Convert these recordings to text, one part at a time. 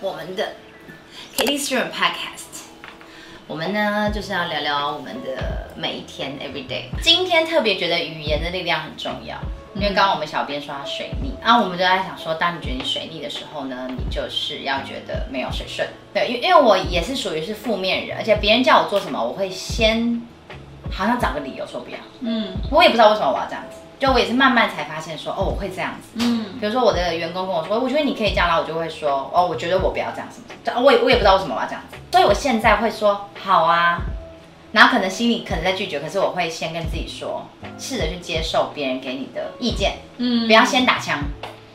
我们的 Katie Stream Podcast。我们呢就是要聊聊我们的每一天 every day。今天特别觉得语言的力量很重要，因为刚刚我们小编说他水逆，然后我们就在想说，当你觉得你水逆的时候呢，你就是要觉得没有水顺。对，因因为我也是属于是负面人，而且别人叫我做什么，我会先好像找个理由说不要。嗯我也不知道为什么我要这样子，就我也是慢慢才发现说，哦，我会这样子。嗯。比如说我的员工跟我说，我觉得你可以这样，然后我就会说，哦，我觉得我不要这样什么的，这我也我也不知道为什么我要这样子，所以我现在会说好啊，然后可能心里可能在拒绝，可是我会先跟自己说，试着去接受别人给你的意见，嗯。不要先打枪，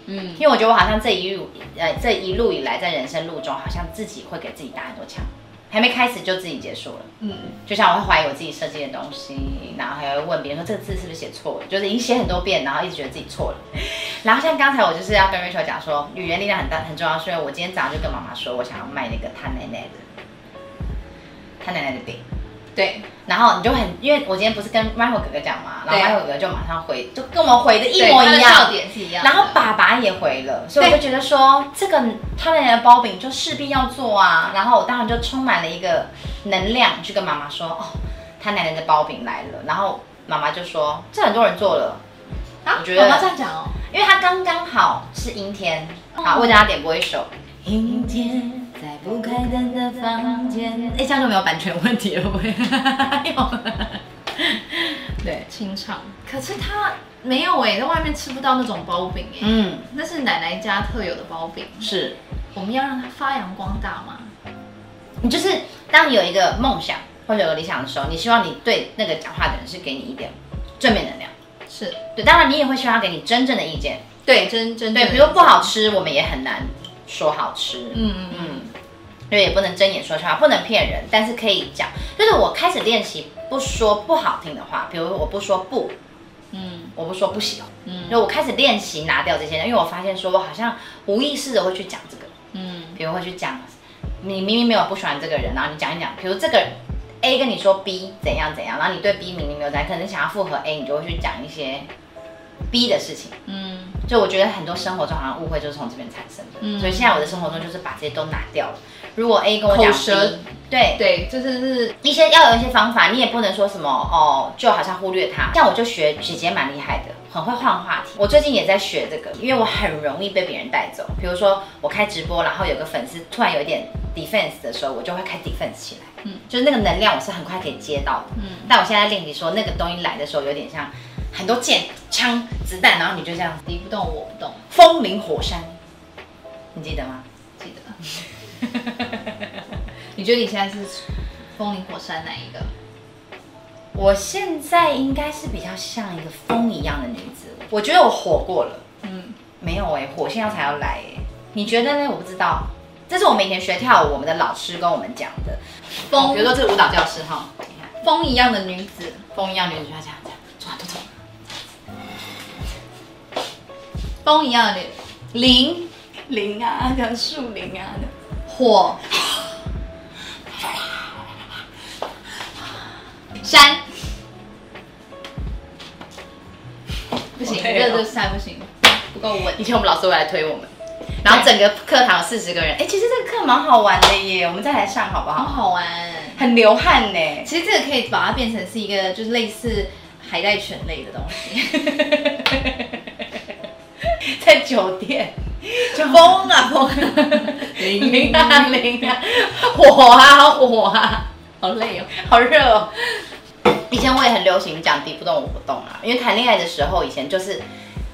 嗯。因为我觉得我好像这一路呃这一路以来在人生路中，好像自己会给自己打很多枪，还没开始就自己结束了。嗯就像我会怀疑我自己设计的东西，然后还会问别人说这个字是不是写错了，就是已经写很多遍，然后一直觉得自己错了。然后像刚才我就是要跟 Rachel 讲说，语言力量很大很重要，所以我今天早上就跟妈妈说我想要卖那个他奶奶的，他奶奶的饼。对，然后你就很，因为我今天不是跟 Michael 哥哥讲嘛，然后对 Michael 哥哥就马上回，就跟我们回的一模一样笑。点是一样的，然后爸爸也回了，所以我就觉得说，这个他奶奶的包饼就势必要做啊。然后我当然就充满了一个能量去跟妈妈说，哦，他奶奶的包饼来了。然后妈妈就说，这很多人做了，啊，我觉得妈妈这样讲哦，因为他刚刚好是阴天。好，为大家点播一首。阴天，在不开灯的房间。哎，这样就没有版权问题了，会不会？对，清唱。可是他没有哎，在外面吃不到那种包饼哎，嗯，那是奶奶家特有的包饼，是。我们要让它发扬光大嘛。你就是当你有一个梦想或者有个理想的时候，你希望你对那个讲话的人是给你一点正面能量。是对，当然你也会希望他给你真正的意见。对，真真对，比如说不好吃，我们也很难说好吃。嗯嗯嗯因为也不能睁眼说瞎话，不能骗人，但是可以讲。就是我开始练习不说不好听的话，比如我不说不，嗯我不说不喜欢，嗯就我开始练习拿掉这些，因为我发现说我好像无意识的会去讲这个。嗯比如会去讲，你明明没有不喜欢这个人，然后你讲一讲，比如这个 A 跟你说 B 怎样怎样，然后你对 B 明明没有在，可能想要复合 A，你就会去讲一些 B 的事情。嗯就我觉得很多生活中好像误会就是从这边产生的，嗯所以现在我的生活中就是把这些都拿掉了。如果 A 跟我讲 B，对。对，就是是一些要有一些方法，你也不能说什么哦，就好像忽略它。像我就学姐姐蛮厉害的，很会换话题。我最近也在学这个，因为我很容易被别人带走。比如说我开直播，然后有个粉丝突然有一点 defense 的时候，我就会开 defense 起来。嗯嗯，就是那个能量我是很快可以接到的。嗯嗯，但我现在练习说那个东西来的时候，有点像很多箭、枪、子弹，然后你就这样敌不动我不动，风林火山，你记得吗？记得。你觉得你现在是风林火山哪一个？我现在应该是比较像一个风一样的女子，我觉得我火过了。嗯，没有哎、火现在才要来哎、你觉得呢？我不知道，这是我们以前学跳舞，我们的老师跟我们讲的。风比如说这个舞蹈教室哈，你看风一样的女子，风一样女子就要这样这样，走啊走走。风一样的女林林啊，跟树林啊的。火，山，不行，好累哦这这山不行，不够稳以。前我们老师会来推我们，然后整个课堂有四十个人，哎、其实这个课蛮好玩的耶，我们再来上好不好好？好玩。很流汗呢。其实这个可以把它变成是一个就是类似海带犬类的东西。在酒店，就风啊风，零啊零啊，火啊火啊，好累哦。好热哦。以前我也很流行讲敌不动我不动啊，因为谈恋爱的时候，以前就是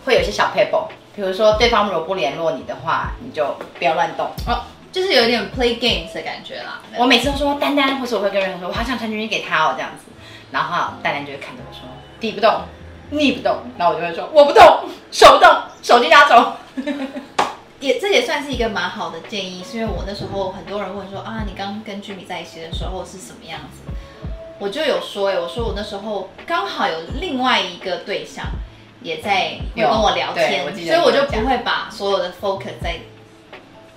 会有一些小 paper，比如说对方如果不联络你的话，你就不要乱动。哦，就是有点 play games 的感觉啦。我每次都说丹丹，或是我会跟人说，我好想传讯息给他哦，这样子，然后丹丹就会看着我说敌不动，逆不动，然后我就会说我不动，手动，手机拿走。也这也算是一个蛮好的建议，是因为我那时候很多人问说啊，你刚跟居米在一起的时候是什么样子？我就有说哎、我说我那时候刚好有另外一个对象也在跟我聊天，所以我就不会把所有的 focus 在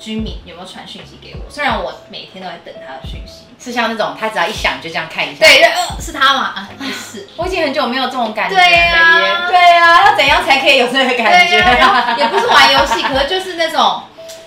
居民有没有传讯息给我，虽然我每天都在等他的讯息。是像那种他只要一响就这样看一下。对，呃，是他吗？啊，不是。我已经很久没有这种感觉了对耶。啊对啊，要怎样才可以有这个感觉？对呀、然后也不是玩游戏，可是就是那种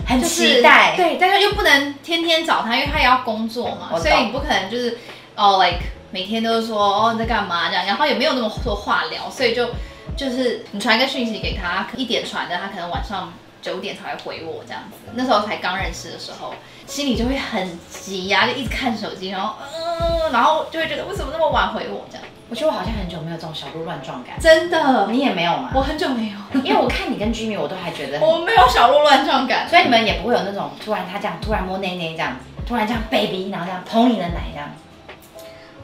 很就是期待。对，但是又不能天天找他，因为他也要工作嘛，所以你不可能就是哦，like 每天都是说哦你在干嘛这样，然后也没有那么多话聊，所以就就是你传一个讯息给他，一点传的，他可能晚上九点才会回我这样子。那时候才刚认识的时候，心里就会很急呀、就一直看手机，然后嗯、然后就会觉得为什么那么晚回我这样，我觉得我好像很久没有这种小鹿乱撞感。真的，你也没有吗？我很久没有，因为我看你跟 Jimmy，我都还觉得我没有小鹿乱撞感，所以你们也不会有那种突然他这样突然摸内内这样子，突然这样 baby，然后这样捧你的奶这样。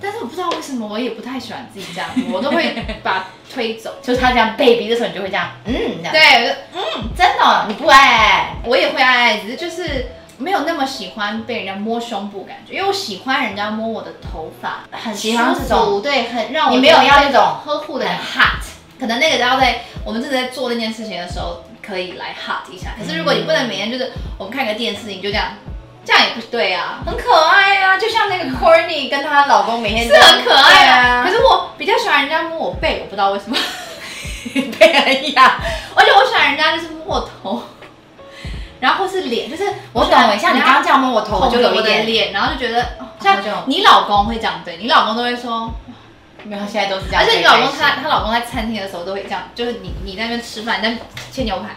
但是我不知道为什么，我也不太喜欢自己这样子，我都会把它推走。就是他这样 baby 的时候，你就会这样，嗯，这样。，对，我就嗯，真的哦、你不爱？我也会爱爱，只是就是没有那么喜欢被人家摸胸部感觉，因为我喜欢人家摸我的头发，很喜欢舒这种服对，很让我你没有要那种呵护的很。hot，可能那个要在我们正在做那件事情的时候，可以来 hot 一下。可是如果你不能每天就是我们看个电视，你就这样，这样也不对啊。很可爱啊，就像那个 Courtney 跟她老公每天是很可爱啊，啊，可是我比较喜欢人家摸我背，我不知道为什么，被很痒。而且我喜欢人家就是摸我头，然后是脸，就是我懂哎，像你刚刚这样摸我头，我就有一点，脸，然后就觉得，像你老公会这样对，你老公都会说，没有，现在都是这样。而且你老公他他老公在餐厅的时候都会这样，就是你你在那边吃饭，你在切牛排，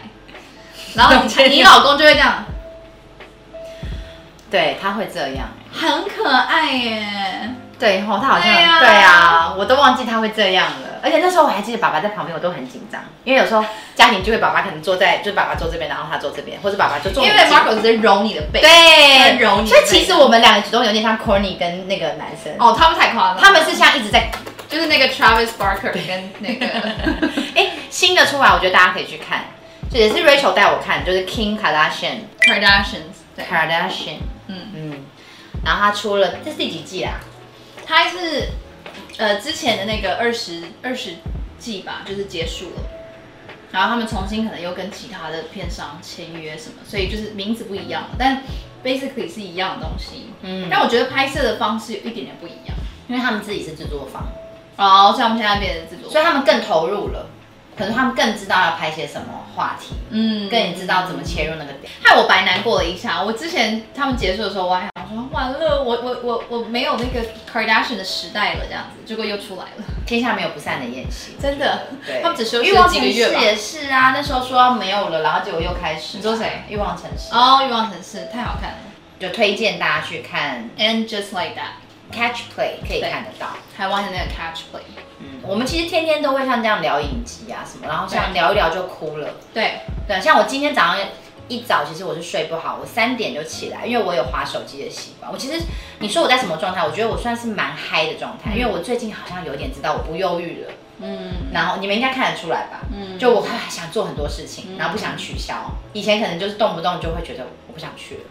然后你 你老公就会这样，对他会这样。很可爱耶。对哦，他好像对啊对啊，我都忘记他会这样了。而且那时候我还记得爸爸在旁边，我都很紧张，因为有时候家庭聚会爸爸可能坐在，就是爸爸坐这边，然后他坐这边，或者爸爸就坐因为 Marco 直接揉你的背，对他揉你所以其实我们两个举动有点像 Corny 跟那个男生，哦，他们太夸张了，他们是像一直在，就是那个 Travis Barker 跟那个 哎，新的出来，我觉得大家可以去看，这也是 Rachel 带我看，就是 Kim Kardashian Kardashians，对，Kardashian，嗯，嗯，然后他出了这是第几季啊？他是呃之前的那个二十二十季吧，就是结束了。然后他们重新可能又跟其他的片商签约什么，所以就是名字不一样了，但 basically 是一样的东西。嗯，但我觉得拍摄的方式有一点点不一样。因为他们自己是制作方，哦，所以他们现在变成制作，所以他们更投入了，可能他们更知道要拍些什么话题，嗯更知道怎么切入那个点。害我白难过了一下。我之前他们结束的时候，我还想说完了，我我我我没有那个 Kardashian 的时代了，这样子，结果又出来了，天下没有不散的宴席，真的，对，他们只休息欲望了几个月吧。城市也是啊，那时候说没有了，然后结果又开始。你说谁？欲望城市，哦，欲望城市太好看了就推荐大家去看，And just like that，Catch Play，可以看得到。台湾的那个 Catch Play，嗯，我们其实天天都会像这样聊影集啊什么，然后像对聊一聊就哭了。对，对，像我今天早上一早，其实我是睡不好，我三点就起来，因为我有划手机的习惯。我其实你说我在什么状态？我觉得我算是蛮嗨的状态，因为我最近好像有点知道我不忧郁了。嗯然后你们应该看得出来吧？嗯就我还想做很多事情，然后不想取消。以前可能就是动不动就会觉得我不想去了。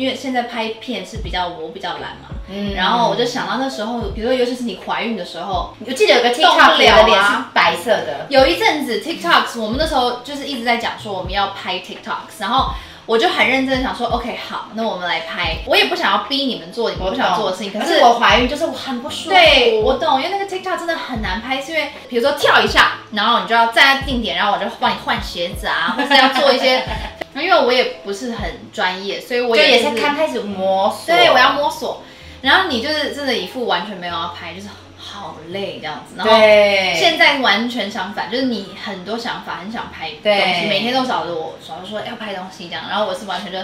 因为现在拍片是比较我比较懒嘛，嗯然后我就想到那时候，比如说尤其是你怀孕的时候，我记得有个 TikTok 的脸是白色的，有一阵子 TikToks，我们那时候就是一直在讲说我们要拍 TikToks，然后我就很认真地想说，OK，好，那我们来拍。我也不想要逼你们做你们不想做的事情，可是可是我怀孕就是我很不舒服。对我懂，因为那个 TikTok 真的很难拍，是因为比如说跳一下，然后你就要站在定点，然后我就帮你换鞋子啊，或是要做一些，因为我也不是很专业，所以我就也是刚开始摸索。对，我要摸索。然后你就是真的一副完全没有要拍，就是好累这样子。然后对，现在完全相反，就是你很多想法，很想拍东西，对每天都找着我，找着说要拍东西这样。然后我是完全就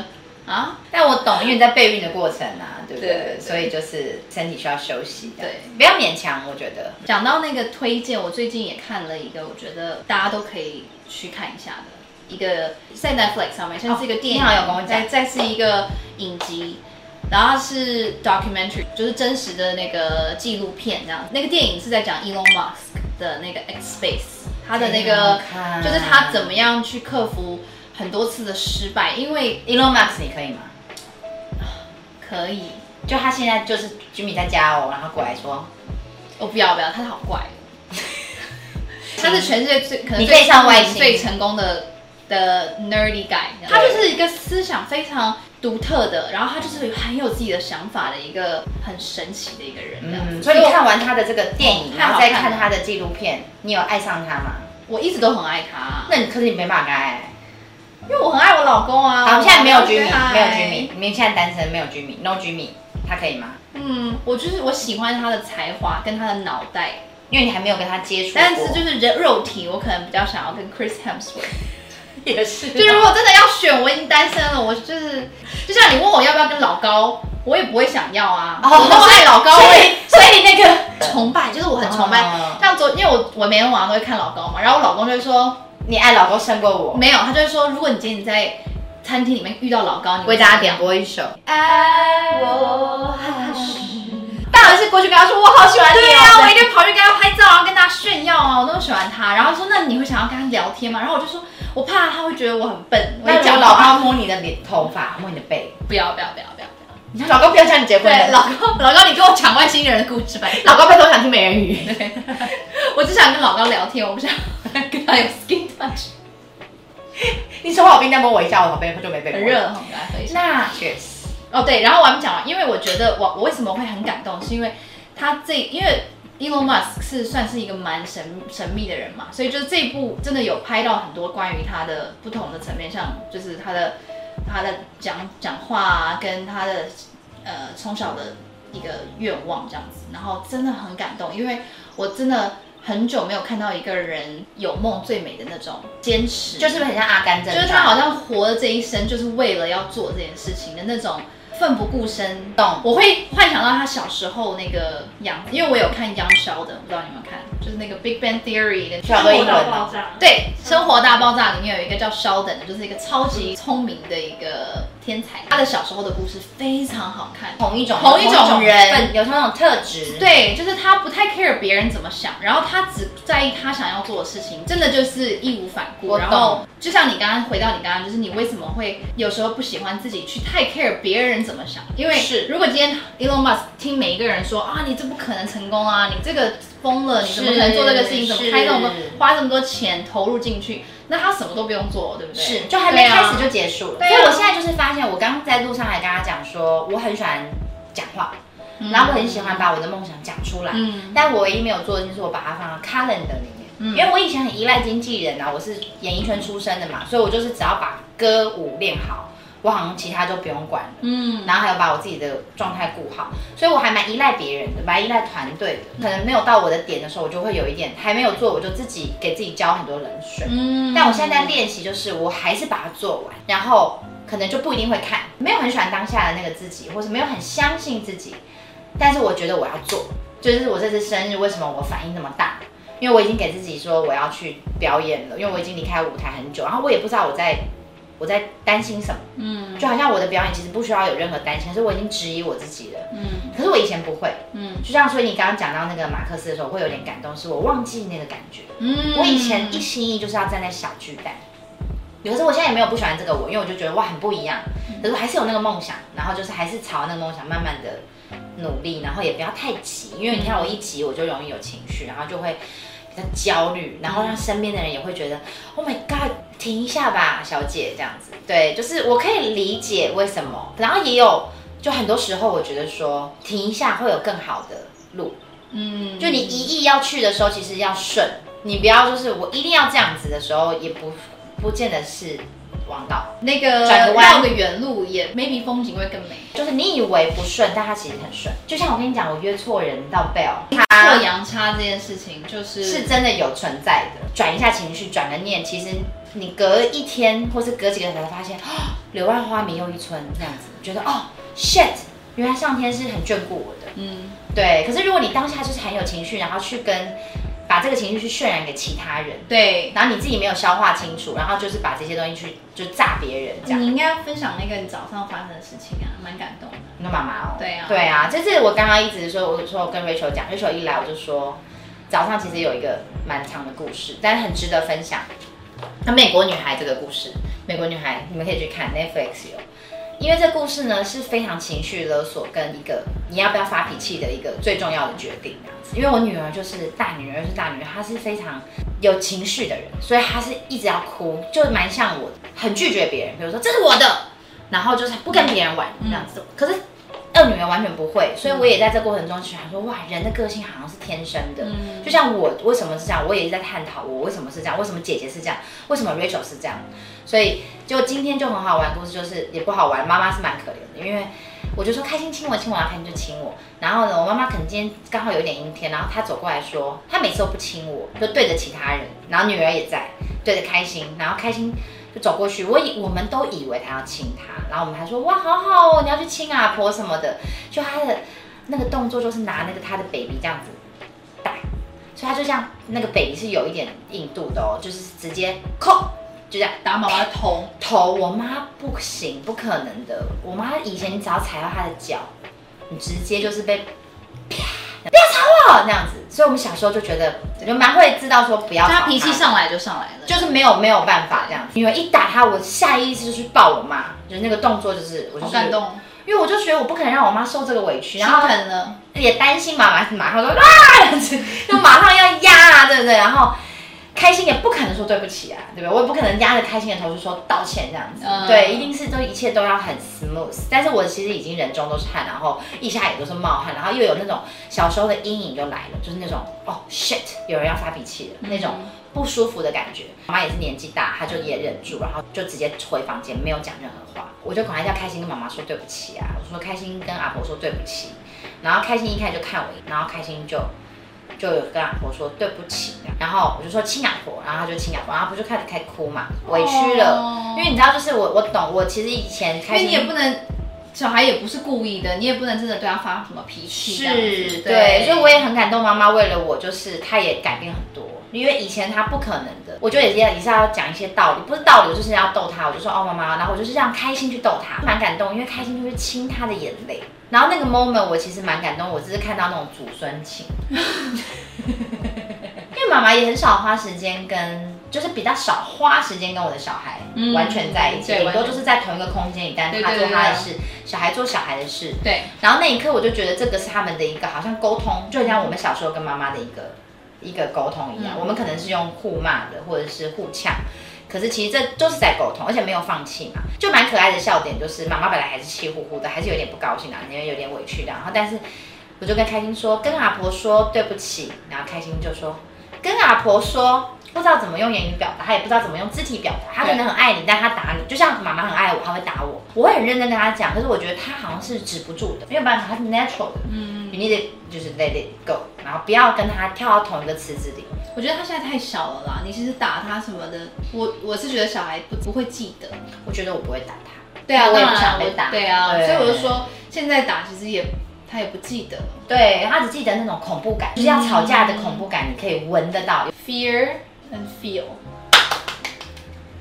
啊，但我懂，因为你在备孕的过程啊，对不对？对对所以就是身体需要休息，对，不要勉强，我觉得。讲到那个推荐，我最近也看了一个，我觉得大家都可以去看一下的一个，在 Netflix 上面，现在是一个电影，你好有跟我再再是一个影集。然后是 documentary，就是真实的那个纪录片这样。那个电影是在讲 Elon Musk 的那个 X Space，他的那个就是他怎么样去克服很多次的失败，因为 Elon Musk 你可以吗？可以，就他现在就是 Jimmy 在家哦，然后过来说，我不要不要，他好怪哦，他是全世界最可能最上外最成功的的 nerdy guy，他就是一个思想非常独特的，然后他就是很有自己的想法的一个很神奇的一个人。嗯，所以你看完他的这个电影，哦然后再看他的纪录片，你有爱上他吗？我一直都很爱他，那你可是你没办法爱，因为我很爱我老公啊。好，现在没有居民，没有居民，你们现在单身没有居民，no 居民，他可以吗？嗯，我就是我喜欢他的才华跟他的脑袋，因为你还没有跟他接触，但是就是人肉体，我可能比较想要跟 Chris Hemsworth。也是就如果真的要选，我已经单身了，我就是就像你问我要不要跟老高，我也不会想要啊。哦我爱老高，所以所以那个崇拜，就是我很崇拜。哦像昨，因为我我每天晚上都会看老高嘛，然后我老公就会说你爱老高胜过我，没有，他就会说，如果你今天你在餐厅里面遇到老高，你会为大家点播一首。爱我还是。当然是过去跟他说我好喜欢你对啊，哦，我一定跑去跟他拍照，然后跟他炫耀啊，我那么喜欢他。然后说，那你会想要跟他聊天吗？然后我就说，我怕他会觉得我很笨。我那一讲老话高摸你的脸、头发，摸你的背，不要不要不要不要。你说老高不要叫你结婚对，老高老高，你跟我讲外星人的故事吧。老高拜托我想听美人鱼。对，我只想跟老高聊天，我不想跟他有 skin touch。你手好冰，再摸我一下，我好冰就没被很热，哈，跟他喝一下。那 cheers。哦，对，然后我还没讲完，因为我觉得我我为什么会很感动，是因为他这因为 Elon Musk 是算是一个蛮神神秘的人嘛，所以就是这一部真的有拍到很多关于他的不同的层面，像就是他的他的讲讲话啊，跟他的呃从小的一个愿望这样子，然后真的很感动，因为我真的很久没有看到一个人有梦最美的那种坚持，就是很像阿甘就是他好像活的这一生，就是为了要做这件事情的那种奋不顾身。懂我会幻想到他小时候那个样子，因为我有看央肖的，不知道你有没有看，就是那个 Big Bang Theory 的。小多英文爆哦。炸。对，《生活大爆炸》里面有一个叫肖等的，就是一个超级聪明的一个天才。他的小时候的故事非常好看。同一种同一种人有同一种特质。对，就是他不太 care 别人怎么想，然后他只在意他想要做的事情，真的就是义无反顾。然后就像你刚刚回到你刚刚，就是你为什么会有时候不喜欢自己去太 care 别人怎么想？因为是如果今天 Elon Musk 听每一个人说啊，你这不可能成功啊，你这个疯了，你怎么可能做这个事情？怎么开这么多花这么多钱投入进去？那他什么都不用做，对不对？是，就还没开始就结束了。所以我现在就是发现，我刚刚在路上还跟他讲说，我很喜欢讲话，然后我很喜欢把我的梦想讲出来。嗯但我唯一没有做的就是我把它放到 calendar 里面，嗯因为我以前很依赖经纪人啊，我是演艺圈出身的嘛，所以我就是只要把歌舞练好，我好像其他就不用管了。嗯然后还有把我自己的状态顾好，所以我还蛮依赖别人的，蛮依赖团队的。可能没有到我的点的时候，我就会有一点还没有做，我就自己给自己浇很多冷水。嗯但我现在在练习，就是我还是把它做完，然后可能就不一定会看，没有很喜欢当下的那个自己，或是没有很相信自己，但是我觉得我要做，就是我这次生日为什么我反应那么大？因为我已经给自己说我要去表演了，因为我已经离开舞台很久，然后我也不知道我在我在担心什么，嗯。就好像我的表演其实不需要有任何担心，可是我已经质疑我自己了。嗯。可是我以前不会，嗯。就像所以你刚刚讲到那个马克思的时候，我会有点感动，是我忘记那个感觉。嗯。我以前一心一意就是要站在小巨蛋，可是我现在也没有不喜欢这个我，因为我就觉得哇很不一样，可是我还是有那个梦想，然后就是还是朝那个梦想慢慢的努力，然后也不要太急，因为你看我一急我就容易有情绪，然后就会比较焦虑，然后让身边的人也会觉得 Oh my God，停一下吧，小姐这样子，对，就是我可以理解为什么，然后也有就很多时候我觉得说停一下会有更好的路，嗯就你一意要去的时候，其实要顺，你不要就是我一定要这样子的时候，也不不见得是王道。那个转个弯绕个远路也 maybe 风景会更美。就是你以为不顺，但它其实很顺。就像我跟你讲，我约错人到 Bell，错他这件事情就是是真的有存在的。转一下情绪，转个念，其实你隔一天或是隔几个小时才发现，哦，柳暗花明又一村这样子，觉得哦 shit，原来上天是很眷顾我的。嗯对，可是如果你当下就是很有情绪，然后去跟把这个情绪去渲染给其他人，对。然后你自己没有消化清楚，然后就是把这些东西去就炸别人这样。你应该分享那个你早上发生的事情啊，蛮感动的。你说妈妈哦？对啊对啊，就是我刚刚一直说，我说我跟 Rachel 讲，Rachel 一来我就说，早上其实有一个蛮长的故事，但是很值得分享。那美国女孩这个故事，美国女孩你们可以去看 Netflix 有，因为这故事呢是非常情绪勒索跟一个你要不要发脾气的一个最重要的决定这样子。因为我女儿就是大女儿是大女儿，她是非常有情绪的人，所以她是一直要哭，就蛮像我，很拒绝别人，比如说这是我的，然后就是不跟别人玩这样子。可是二二女儿完全不会，所以我也在这过程中想说，哇，人的个性好像是天生的。嗯就像我为什么是这样，我也是在探讨我为什么是这样，为什么姐姐是这样，为什么 Rachel 是这样。所以就今天就很好玩，故事就是也不好玩，妈妈是蛮可怜的，因为我就说开心亲我亲我，然后开心就亲我。然后呢，我妈妈可能今天刚好有点阴天，然后她走过来说，她每次都不亲我，就对着其他人，然后女儿也在对着开心，然后开心就走过去，我以我们都以为她要亲她，然后我们还说哇好好哦，你要去亲阿婆什么的，就她的那个动作就是拿那个她的 baby 这样子打，所以她就像那个 baby 是有一点硬度的哦，就是直接扣就这样。打妈妈的头，头，我妈不行，不可能的。我妈以前你只要踩到她的脚，你直接就是被啪，不要吵我这样子。所以我们小时候就觉得，就蛮会知道说不要她脾气，上来就上来了，就是没有没有办法这样子。女儿一打她，我下意识就去抱我妈，就是那个动作就是我就是好感，动，因为我就觉得我不可能让我妈受这个委屈，心然后疼了，也担心妈妈马上说啊，就马上要压啊，对不对？然后开心也不可能说对不起啊，对不对？我也不可能压着开心的头就说道歉这样子，嗯对，一定是都一切都要很 smooth。但是我其实已经人中都是汗，然后腋下也都是冒汗，然后又有那种小时候的阴影就来了，就是那种哦 shit，有人要发脾气了那种不舒服的感觉。妈妈也是年纪大，她就也忍住，然后就直接回房间，没有讲任何话。我就赶快叫开心跟妈妈说对不起啊，我说开心跟阿婆说对不起。然后开心一开始就看我，然后开心就就有跟阿婆说对不起，然后我就说亲阿婆，然后他就亲阿婆，然后阿婆就开始开始哭嘛，委屈了，哦因为你知道，就是我我懂，我其实以前因为你也不能，小孩也不是故意的，你也不能真的对他发什么脾气这样子，是对，所以我也很感动，妈妈为了我，就是她也改变很多。因为以前他不可能的，我就也是要也是要讲一些道理，不是道理，我就是要逗他，我就说哦妈妈，然后我就是这样开心去逗他，蛮感动，因为开心就会亲他的眼泪，然后那个 moment 我其实蛮感动，我只是看到那种祖孙情，因为妈妈也很少花时间跟，就是比较少花时间跟我的小孩嗯完全在一起，对顶多就是在同一个空间里，但对他做他的事，小孩做小孩的事，对，然后那一刻我就觉得这个是他们的一个好像沟通，就像我们小时候跟妈妈的一个一个沟通一样。嗯我们可能是用互骂的，或者是互呛，可是其实这都是在沟通，而且没有放弃嘛。就蛮可爱的笑点，就是妈妈本来还是气呼呼的，还是有点不高兴啊，因为有点委屈的。然后但是我就跟开心说，跟阿婆说对不起，然后开心就说跟阿婆说。不知道怎么用言语表达，他也不知道怎么用肢体表达。他可能很爱你，但他打你，就像妈妈很爱我，他会打我。我会很认真跟他讲，可是我觉得他好像是止不住的，没有办法，他是 natural 的。嗯，You need to 就是 let it go，然后不要跟他跳到同一个池子里。我觉得他现在太小了啦，你其实打他什么的，我我是觉得小孩不不会记得，我觉得我不会打他。对啊，我也不想被打。对啊，对所以我就说现在打其实也他也不记得对他只记得那种恐怖感，就是要吵架的恐怖感，你可以闻得到。fear and feel，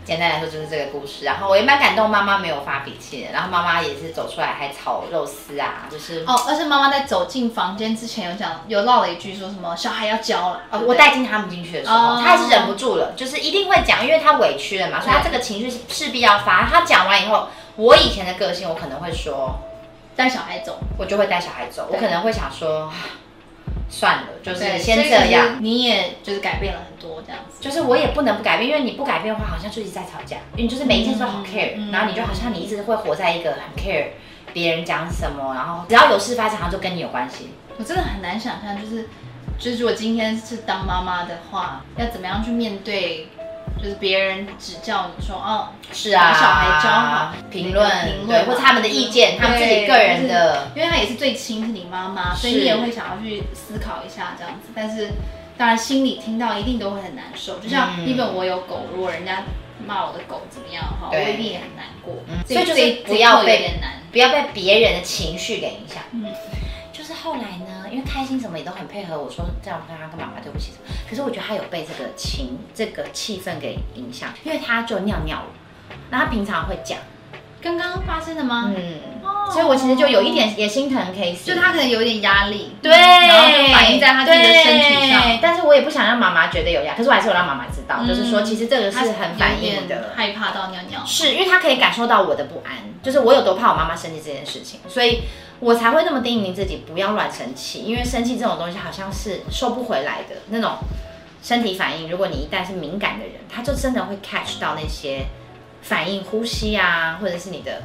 简单来说就是这个故事，然后我也蛮感动，妈妈没有发脾气的，然后妈妈也是走出来还炒肉丝啊，就是哦，而且妈妈在走进房间之前有讲有唠了一句说什么小孩要教了，呃对不对我带进他们进去的时候，哦。他还是忍不住了，就是一定会讲，因为她委屈了嘛，所以她这个情绪是势必要发。她讲完以后，我以前的个性，我可能会说，带小孩走，我就会带小孩走，我可能会想说，啊算了，就是先这样。你也就是改变了很多这样子，就是我也不能不改变，因为你不改变的话，好像就一直在吵架，因为你就是每一件事都好 care，、嗯然后你就好像你一直会活在一个很 care 别人讲什么，然后只要有事发生，好像就跟你有关系。我真的很难想象，就是就是如果今天是当妈妈的话，要怎么样去面对，就是别人指教你说哦，是啊，把小孩教好评论评论对，或者他们的意见，他们自己个人的，因为他也是最亲是你妈妈，所以你也会想要去思考一下这样子。但是当然心里听到一定都会很难受，就像嗯因为我有狗，如果人家骂我的狗怎么样哈，我对一定也很难过。嗯所以就是不要被。不要被别人的情绪给影响。嗯就是后来呢，因为开心什么也都很配合我说这样跟他跟妈妈对不起什么，可是我觉得他有被这个情这个气氛给影响，因为他就尿尿了，那他平常会讲，刚刚发生的吗？嗯，哦所以我其实就有一点也心疼 Case，就他可能有一点压力，对，然后就反映在他自己的身体上对。但是我也不想让妈妈觉得有压力，可是我还是有让妈妈知道，嗯就是说其实这个是很反映的。害怕到尿尿。是因为他可以感受到我的不安，就是我有多怕我妈妈生气这件事情，所以我才会那么叮咛自己不要乱生气，因为生气这种东西好像是收不回来的那种身体反应。如果你一旦是敏感的人，他就真的会 catch 到那些反应，呼吸啊，或者是你的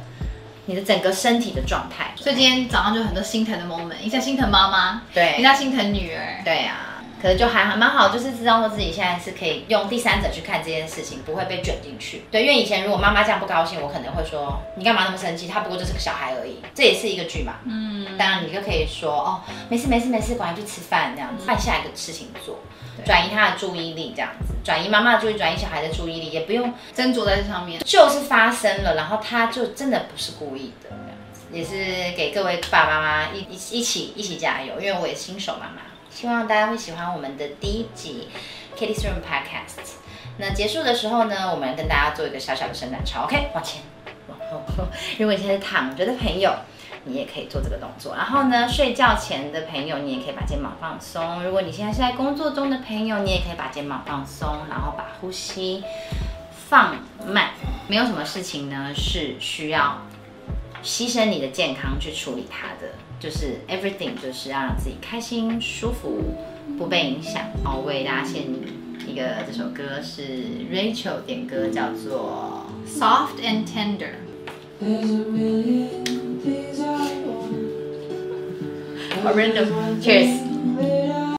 你的整个身体的状态。所以今天早上就很多心疼的 moment，一下心疼妈妈，对一下心疼女儿，对啊，可能就还还蛮好，就是知道说自己现在是可以用第三者去看这件事情，不会被卷进去。对，因为以前如果妈妈这样不高兴，我可能会说你干嘛那么生气？他不过就是个小孩而已，这也是一个剧嘛。嗯，当然你就可以说哦，没事没事没事，赶快去吃饭这样子，换下一个事情做，转移他的注意力这样子，转移妈妈的注意，转移小孩的注意力，也不用斟酌在这上面。就是发生了，然后他就真的不是故意的，这样子也是给各位爸爸妈妈一一一起一起加油，因为我也是新手妈妈，希望大家会喜欢我们的第一集 Kitty's Room Podcast。那结束的时候呢，我们跟大家做一个小小的伸展操，OK，往前往后。如果你现在躺着的朋友，你也可以做这个动作。然后呢，睡觉前的朋友，你也可以把肩膀放松。如果你现在是在工作中的朋友，你也可以把肩膀放松，然后把呼吸放慢。没有什么事情呢是需要牺牲你的健康去处理它的，就是 everything 就是要让自己开心、舒服，不被影响。好，我为大家献一个这首歌是 Rachel 点歌，叫做 Soft and tender，There's a